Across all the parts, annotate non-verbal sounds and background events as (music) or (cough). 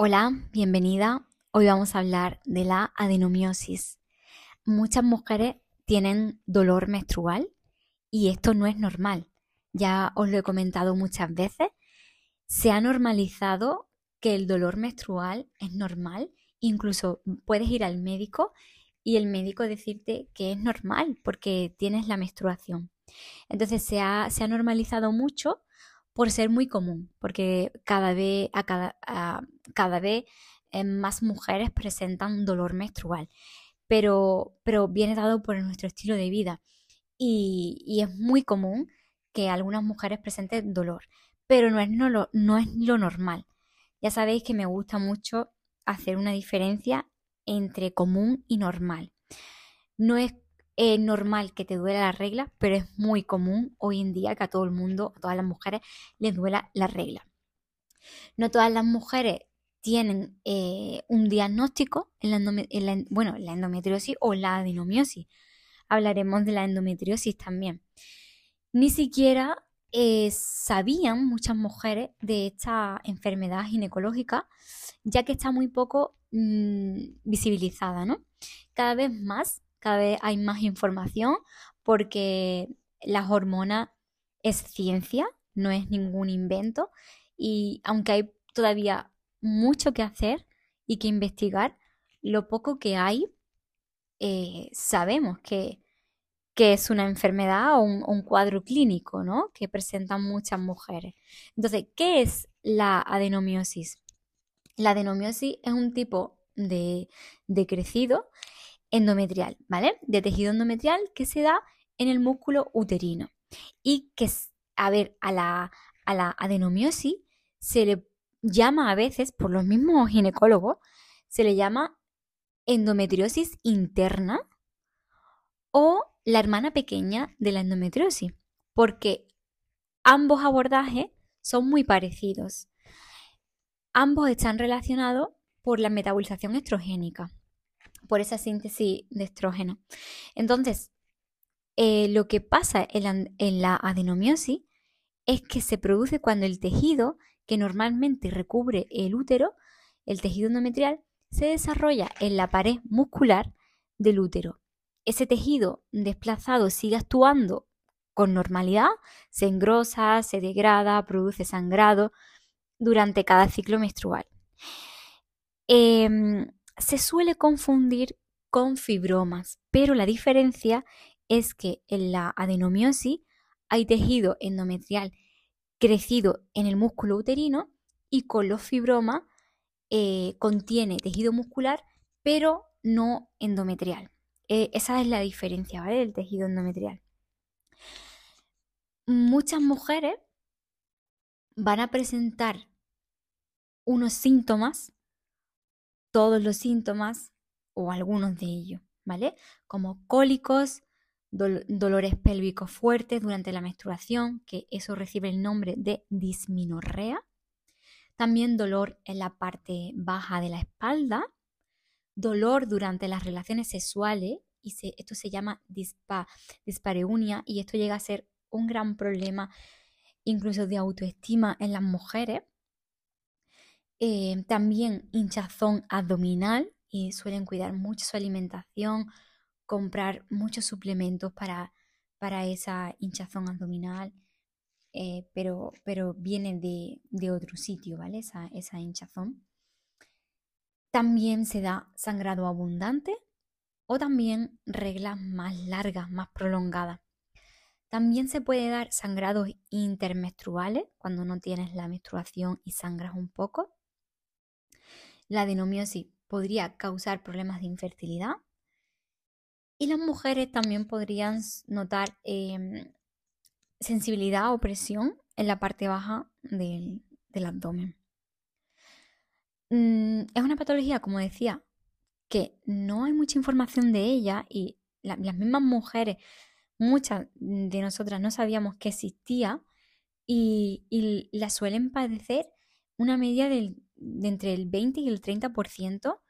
Hola, bienvenida. Hoy vamos a hablar de la adenomiosis. Muchas mujeres tienen dolor menstrual y esto no es normal. Ya os lo he comentado muchas veces. Se ha normalizado que el dolor menstrual es normal. Incluso puedes ir al médico y el médico decirte que es normal porque tienes la menstruación. Entonces se ha, se ha normalizado mucho por ser muy común, porque cada vez, a cada, vez eh, más mujeres presentan dolor menstrual, pero, pero viene dado por nuestro estilo de vida y, es muy común que algunas mujeres presenten dolor, pero no es, no, no es lo normal. Ya sabéis que me gusta mucho hacer una diferencia entre común y normal. No es es normal que te duela la regla, pero es muy común hoy en día que a todo el mundo, a todas las mujeres, les duela la regla. No todas las mujeres tienen eh, un diagnóstico en la, bueno, la endometriosis o la adenomiosis. Hablaremos de la endometriosis también. Ni siquiera eh, sabían muchas mujeres de esta enfermedad ginecológica, ya que está muy poco mm, visibilizada, ¿no? Cada vez más cada vez hay más información porque las hormonas es ciencia, no es ningún invento y aunque hay todavía mucho que hacer y que investigar, lo poco que hay eh, sabemos que, es una enfermedad o un, cuadro clínico, ¿no? Que presentan muchas mujeres. Entonces, ¿qué es la adenomiosis? La adenomiosis es un tipo de, de crecido endometrial, ¿vale? De tejido endometrial que se da en el músculo uterino. Y que, a ver, a la, a la adenomiosis se le llama a veces, por los mismos ginecólogos, se le llama endometriosis interna o la hermana pequeña de la endometriosis, porque ambos abordajes son muy parecidos. Ambos están relacionados por la metabolización estrogénica por esa síntesis de estrógeno. Entonces, eh, lo que pasa en la, adenomiosis es que se produce cuando el tejido que normalmente recubre el útero, el tejido endometrial, se desarrolla en la pared muscular del útero. Ese tejido desplazado sigue actuando con normalidad, se engrosa, se degrada, produce sangrado durante cada ciclo menstrual. Em, se suele confundir con fibromas, pero la diferencia es que en la adenomiosis hay tejido endometrial crecido en el músculo uterino y con los fibromas eh, contiene tejido muscular, pero no endometrial. Eh, esa es la diferencia ¿vale? del tejido endometrial. Muchas mujeres van a presentar unos síntomas todos los síntomas o algunos de ellos, ¿vale? Como cólicos, dolores pélvicos fuertes durante la menstruación, que eso recibe el nombre de disminorrea. También dolor en la parte baja de la espalda, dolor durante las relaciones sexuales, y esto se llama dispareunia, y esto llega a ser un gran problema incluso de autoestima en las mujeres, eh, también hinchazón abdominal y suelen cuidar mucho su alimentación, comprar muchos suplementos para, para esa hinchazón abdominal, eh, pero, pero viene de, otro sitio, ¿vale? Esa, esa hinchazón. También se da sangrado abundante o también reglas más largas, más prolongadas. También se puede dar sangrados intermenstruales cuando no tienes la menstruación y sangras un poco. La adenomiosis podría causar problemas de infertilidad y las mujeres también podrían notar em, sensibilidad o presión en la parte baja del, abdomen. Mm, es una patología, como decía, que no hay mucha información de ella y las mismas mujeres, muchas de nosotras no sabíamos que existía y, y la suelen padecer una media del de entre el 20 y el 30%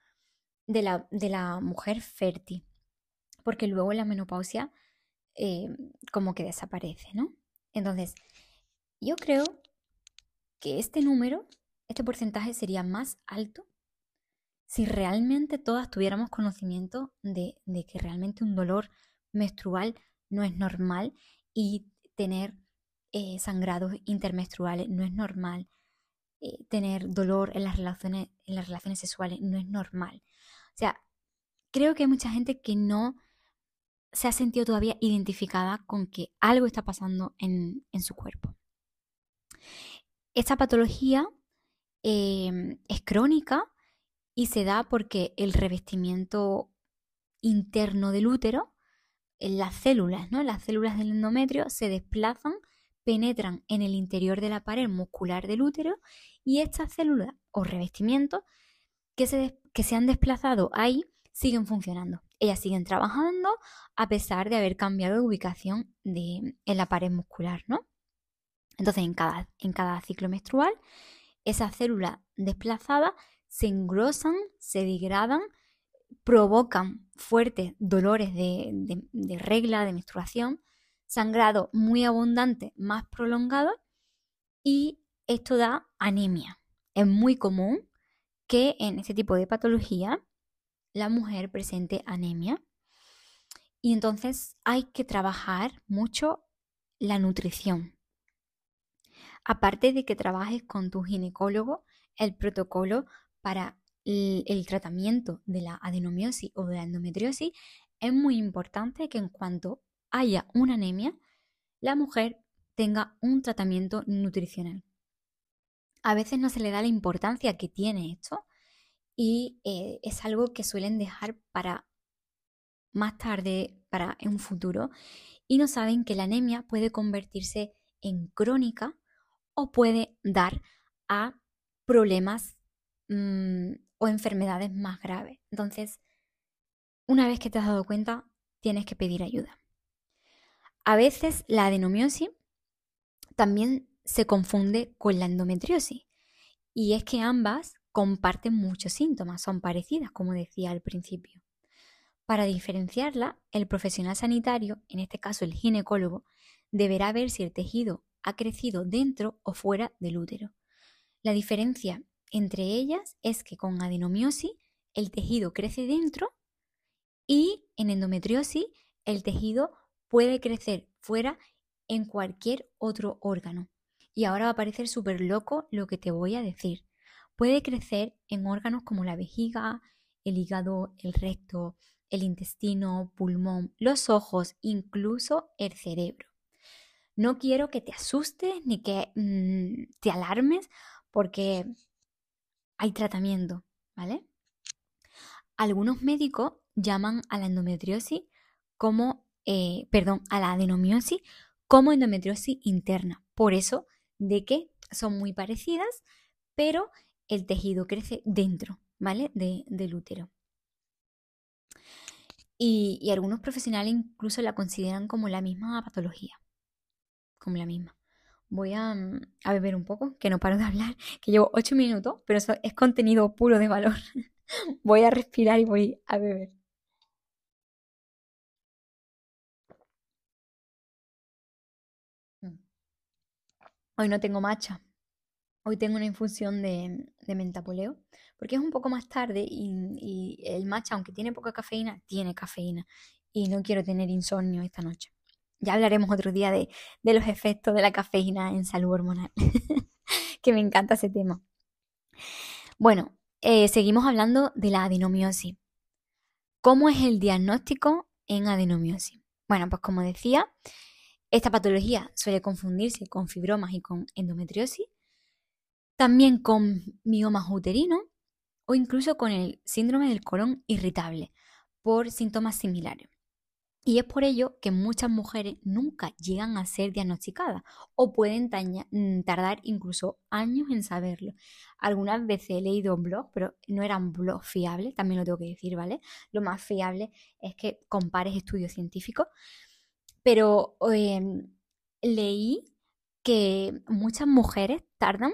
de la, de la mujer fértil, porque luego la menopausia eh, como que desaparece, ¿no? Entonces, yo creo que este número este porcentaje sería más alto si realmente todas tuviéramos conocimiento de, que realmente un dolor menstrual no es normal y tener eh, sangrados intermenstruales no es normal, eh, tener dolor en las, relaciones, en las relaciones sexuales no es normal. O sea, creo que hay mucha gente que no se ha sentido todavía identificada con que algo está pasando en, su cuerpo. Esta patología em, es crónica y se da porque el revestimiento interno del útero, las células, ¿no? Las células del endometrio se desplazan, penetran en el interior de la pared muscular del útero y estas células o revestimientos que se, que se han desplazado ahí siguen funcionando. Ellas siguen trabajando a pesar de haber cambiado de ubicación de, en la pared muscular, ¿no? Entonces, en cada, en cada ciclo menstrual, esas células desplazadas se engrosan, se degradan, provocan fuertes dolores de, de regla, de menstruación, sangrado muy abundante, más prolongado, y esto da anemia. Es muy común que en este tipo de patología la mujer presente anemia. Y entonces hay que trabajar mucho la nutrición. Aparte de que trabajes con tu ginecólogo el protocolo para el, tratamiento de la adenomiosis o de la endometriosis, es muy importante que en cuanto haya una anemia, la mujer tenga un tratamiento nutricional. A veces no se le da la importancia que tiene esto y eh, es algo que suelen dejar para más tarde, para un futuro, y no saben que la anemia puede convertirse en crónica o puede dar a problemas mm, o enfermedades más graves. Entonces, una vez que te has dado cuenta, tienes que pedir ayuda. A veces la adenomiosis también se confunde con la endometriosis y es que ambas comparten muchos síntomas, son parecidas, como decía al principio. Para diferenciarla, el profesional sanitario, en este caso el ginecólogo, deberá ver si el tejido ha crecido dentro o fuera del útero. La diferencia entre ellas es que con adenomiosis el tejido crece dentro y en endometriosis el tejido puede crecer fuera en cualquier otro órgano. Y ahora va a parecer súper loco lo que te voy a decir. Puede crecer en órganos como la vejiga, el hígado, el recto, el intestino, pulmón, los ojos, incluso el cerebro. No quiero que te asustes ni que mm, te alarmes porque hay tratamiento, ¿vale? Algunos médicos llaman a la endometriosis como, eh, perdón, a la adenomiosis como endometriosis interna. Por eso de que son muy parecidas, pero el tejido crece dentro, ¿vale? del útero. Y, algunos profesionales incluso la consideran como la misma patología, como la misma. Voy a, mm, a beber un poco, que no paro de hablar, (laughs) que llevo ocho minutos, pero eso es contenido puro de valor. (laughs) voy a respirar y voy a beber. Hoy no tengo matcha. Hoy tengo una infusión de, mentapoleo, porque es un poco más tarde y, el matcha, aunque tiene poca cafeína, tiene cafeína. Y no quiero tener insomnio esta noche. Ya hablaremos otro día de, los efectos de la cafeína en salud hormonal, (laughs) que me encanta ese tema. Bueno, eh, seguimos hablando de la adenomiosis. ¿Cómo es el diagnóstico en adenomiosis? Bueno, pues como decía, esta patología suele confundirse con fibromas y con endometriosis también con miomas uterino o incluso con el síndrome del colon irritable por síntomas similares. Y es por ello que muchas mujeres nunca llegan a ser diagnosticadas o pueden mm, tardar incluso años en saberlo. Algunas veces he leído blogs, pero no eran blogs fiables, también lo tengo que decir, ¿vale? Lo más fiable es que compares estudios científicos. Pero em, leí que muchas mujeres tardan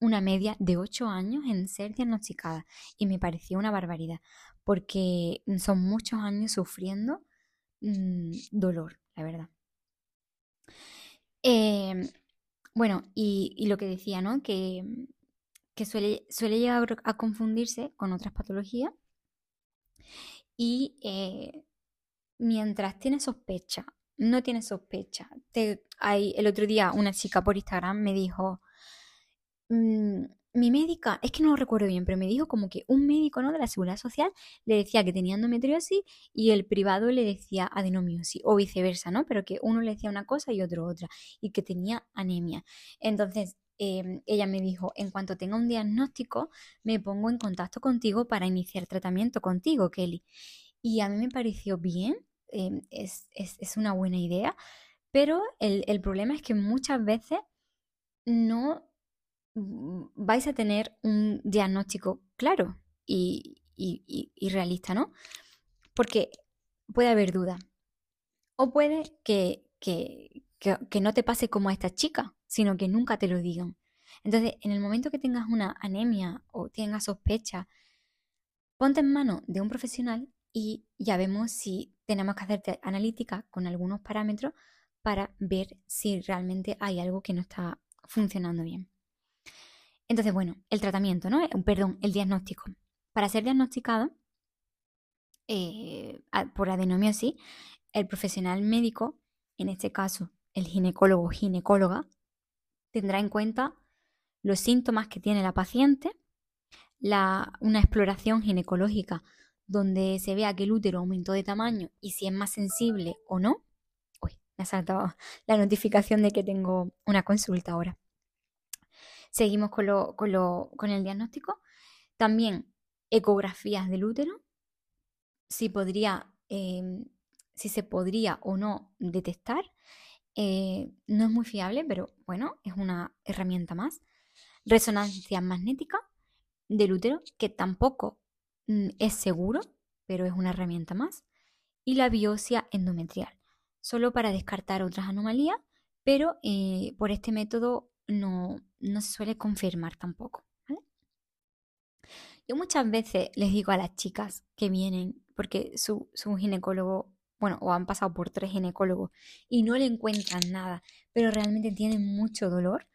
una media de 8 años en ser diagnosticada y me pareció una barbaridad porque son muchos años sufriendo mm, dolor, la verdad. Em, bueno, y, lo que decía, ¿no? Que, que suele, suele llegar a confundirse con otras patologías y eh, mientras tiene sospecha, no tiene sospecha. hay, el otro día una chica por Instagram me dijo, mm, mi médica, es que no lo recuerdo bien, pero me dijo como que un médico ¿no? de la seguridad social le decía que tenía endometriosis y el privado le decía adenomiosis o viceversa, ¿no? Pero que uno le decía una cosa y otro otra y que tenía anemia. Entonces, em, ella me dijo, en cuanto tenga un diagnóstico, me pongo en contacto contigo para iniciar tratamiento contigo, Kelly. Y a mí me pareció bien, em, es, una buena idea, pero el, el problema es que muchas veces no vais a tener un diagnóstico claro y, realista, ¿no? Porque puede haber duda. O puede que, que, no te pase como a esta chica, sino que nunca te lo digan. Entonces, en el momento que tengas una anemia o tengas sospecha, ponte en mano de un profesional y ya vemos si tenemos que hacerte analítica con algunos parámetros para ver si realmente hay algo que no está funcionando bien. Entonces, bueno, el tratamiento, ¿no? Eh, perdón, el diagnóstico. Para ser diagnosticado eh, por adenomiosis, el profesional médico, en este caso el ginecólogo o ginecóloga, tendrá en cuenta los síntomas que tiene la paciente, una exploración ginecológica donde se vea que el útero aumentó de tamaño y si es más sensible o no. Uy, me ha saltado (laughs) la notificación de que tengo una consulta ahora. Seguimos con, lo, con, lo, con el diagnóstico. También ecografías del útero, si, podría, em, si se podría o no detectar. Eh, no es muy fiable, pero bueno, es una herramienta más. Resonancia magnética del útero, que tampoco es seguro, pero es una herramienta más. Y la biopsia endometrial, solo para descartar otras anomalías, pero eh, por este método no, no se suele confirmar tampoco. Yo muchas veces les digo a las chicas que vienen, porque su, su ginecólogo, bueno, o han pasado por tres ginecólogos y no le encuentran nada, pero realmente tienen mucho dolor,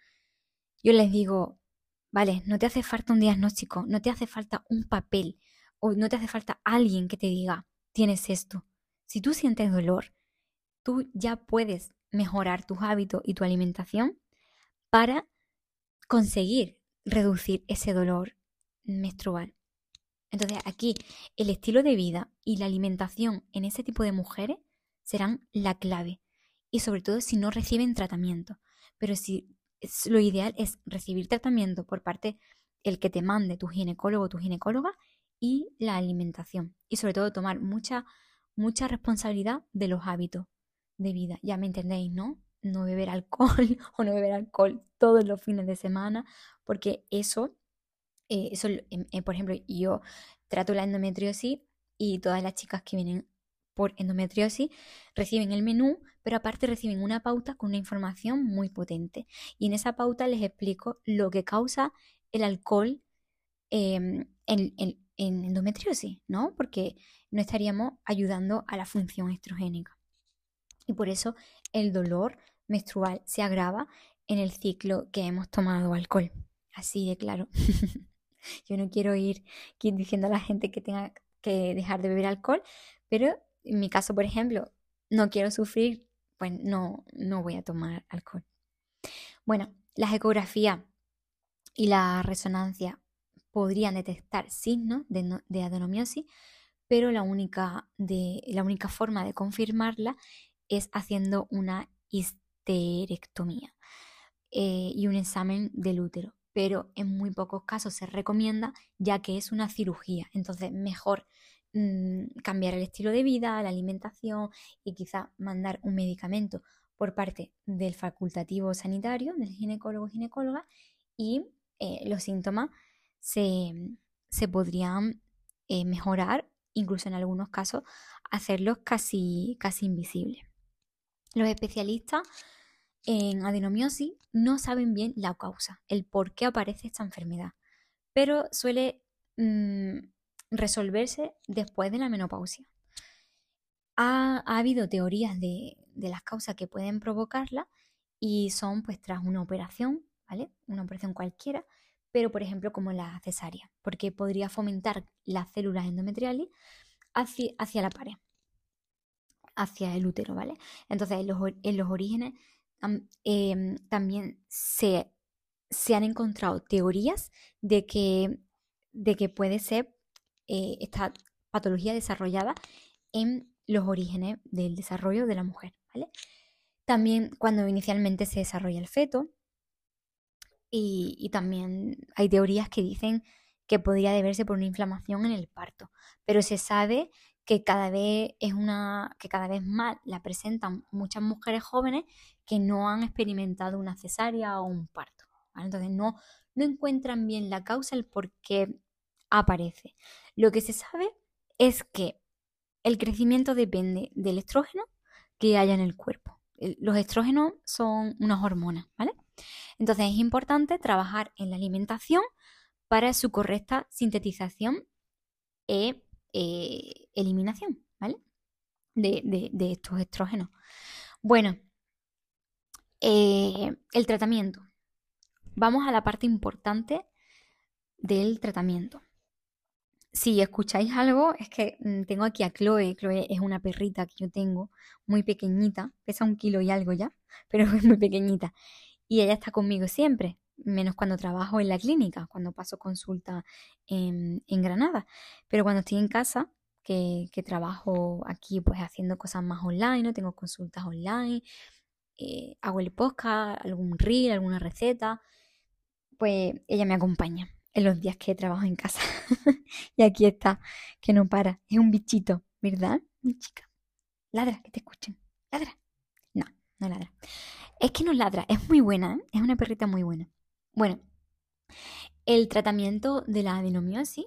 yo les digo, vale, no te hace falta un diagnóstico, no te hace falta un papel o no te hace falta alguien que te diga, tienes esto. Si tú sientes dolor, tú ya puedes mejorar tus hábitos y tu alimentación para conseguir reducir ese dolor menstrual. Entonces aquí el estilo de vida y la alimentación en ese tipo de mujeres serán la clave. Y sobre todo si no reciben tratamiento. Pero si lo ideal es recibir tratamiento por parte el que te mande tu ginecólogo o tu ginecóloga y la alimentación. Y sobre todo tomar mucha, mucha responsabilidad de los hábitos de vida. Ya me entendéis, ¿no? no beber alcohol (laughs) o no beber alcohol todos los fines de semana, porque eso, eh, eso eh, por ejemplo, yo trato la endometriosis y todas las chicas que vienen por endometriosis reciben el menú, pero aparte reciben una pauta con una información muy potente. Y en esa pauta les explico lo que causa el alcohol em, en, en endometriosis, ¿no? Porque no estaríamos ayudando a la función estrogénica. Y por eso el dolor menstrual se agrava en el ciclo que hemos tomado alcohol. Así de claro. (laughs) Yo no quiero ir diciendo a la gente que tenga que dejar de beber alcohol, pero en mi caso, por ejemplo, no quiero sufrir, pues no, no voy a tomar alcohol. Bueno, las ecografías y la resonancia podrían detectar signos de, de adenomiosis, pero la única, de, la única forma de confirmarla es haciendo una histerectomía eh, y un examen del útero. Pero en muy pocos casos se recomienda ya que es una cirugía. Entonces, mejor mm, cambiar el estilo de vida, la alimentación y quizá mandar un medicamento por parte del facultativo sanitario, del ginecólogo ginecóloga, y eh, los síntomas se, podrían eh, mejorar, incluso en algunos casos hacerlos casi, casi invisibles. Los especialistas en adenomiosis no saben bien la causa, el por qué aparece esta enfermedad, pero suele mm, resolverse después de la menopausia. Ha, habido teorías de, las causas que pueden provocarla y son pues tras una operación, ¿vale? Una operación cualquiera, pero por ejemplo como la cesárea, porque podría fomentar las células endometriales hacia, la pared, hacia el útero, ¿vale? Entonces en los, orígenes em, también se, se, han encontrado teorías de que, de que puede ser eh, esta patología desarrollada en los orígenes del desarrollo de la mujer, ¿vale? También cuando inicialmente se desarrolla el feto, y, también hay teorías que dicen que podría deberse por una inflamación en el parto, pero se sabe que cada vez es una que cada vez más la presentan muchas mujeres jóvenes que no han experimentado una cesárea o un parto. Entonces no, no encuentran bien la causa, el por qué aparece. Lo que se sabe es que el crecimiento depende del estrógeno que haya en el cuerpo. Los estrógenos son unas hormonas, ¿vale? Entonces es importante trabajar en la alimentación para su correcta sintetización e eh, eliminación, ¿vale? De, estos estrógenos. Bueno, eh, el tratamiento. Vamos a la parte importante del tratamiento. Si escucháis algo, es que mm, tengo aquí a Chloe. Chloe es una perrita que yo tengo, muy pequeñita, pesa un kilo y algo ya, (laughs) pero es muy pequeñita y ella está conmigo siempre, menos cuando trabajo en la clínica, cuando paso consulta en, Granada. Pero cuando estoy en casa, que, trabajo aquí pues haciendo cosas más online, ¿no? tengo consultas online, eh, hago el podcast, algún reel, alguna receta, pues ella me acompaña en los días que trabajo en casa. (laughs) y aquí está, que no para, es un bichito, ¿verdad, mi chica? Ladra, que te escuchen, ladra. No, no ladra. Es que no ladra, es muy buena, ¿eh? es una perrita muy buena. Bueno, el tratamiento de la adenomiosis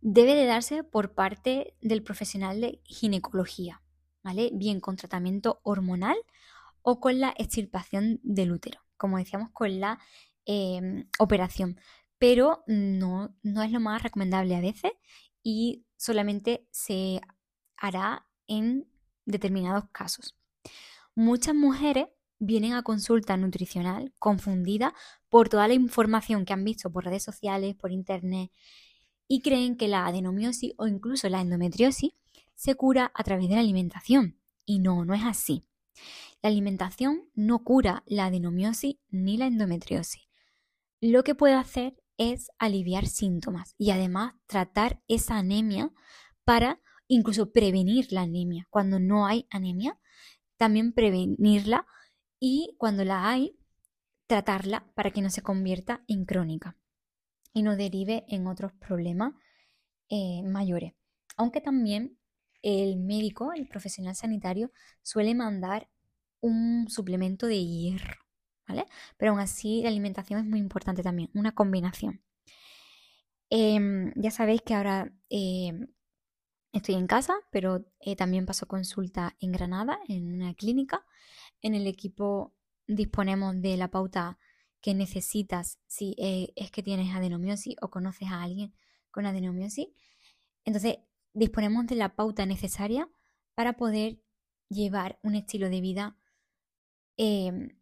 debe de darse por parte del profesional de ginecología, ¿vale? Bien con tratamiento hormonal o con la extirpación del útero, como decíamos, con la em, operación. Pero no, no es lo más recomendable a veces y solamente se hará en determinados casos. Muchas mujeres vienen a consulta nutricional confundida por toda la información que han visto por redes sociales, por internet, y creen que la adenomiosis o incluso la endometriosis se cura a través de la alimentación. Y no, no es así. La alimentación no cura la adenomiosis ni la endometriosis. Lo que puede hacer es aliviar síntomas y además tratar esa anemia para incluso prevenir la anemia. Cuando no hay anemia, también prevenirla y cuando la hay, tratarla para que no se convierta en crónica y no derive en otros problemas eh, mayores. Aunque también el médico, el profesional sanitario, suele mandar un suplemento de hierro, ¿vale? Pero aún así la alimentación es muy importante también, una combinación. Em, ya sabéis que ahora em, estoy en casa, pero eh, también paso consulta en Granada, en una clínica. En el equipo disponemos de la pauta que necesitas si es que tienes adenomiosis o conoces a alguien con adenomiosis. Entonces, disponemos de la pauta necesaria para poder llevar un estilo de vida em,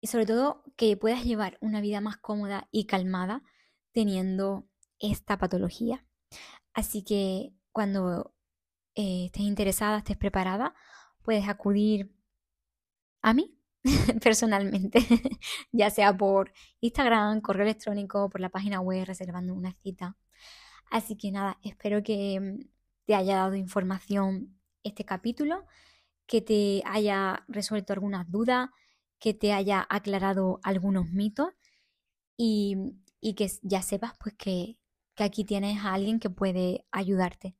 y sobre todo que puedas llevar una vida más cómoda y calmada teniendo esta patología. Así que cuando eh, estés interesada, estés preparada, puedes acudir a mí (laughs) personalmente, (laughs) ya sea por Instagram, correo electrónico, por la página web, reservando una cita. Así que nada, espero que mm, te haya dado información este capítulo, que te haya resuelto algunas dudas, que te haya aclarado algunos mitos y, que ya sepas pues que, que aquí tienes a alguien que puede ayudarte.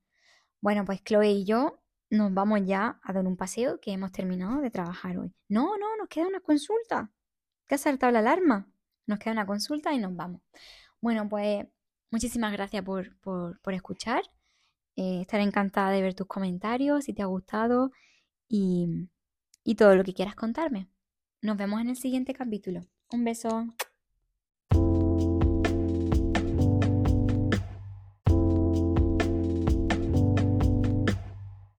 Bueno, pues Chloe y yo nos vamos ya a dar un paseo que hemos terminado de trabajar hoy. No, no, nos queda una consulta. ¿Qué ha saltado la alarma? Nos queda una consulta y nos vamos. Bueno, pues muchísimas gracias por, escuchar. Eh, estaré encantada de ver tus comentarios, si te ha gustado y, y todo lo que quieras contarme. Nos vemos en el siguiente capítulo. Un beso.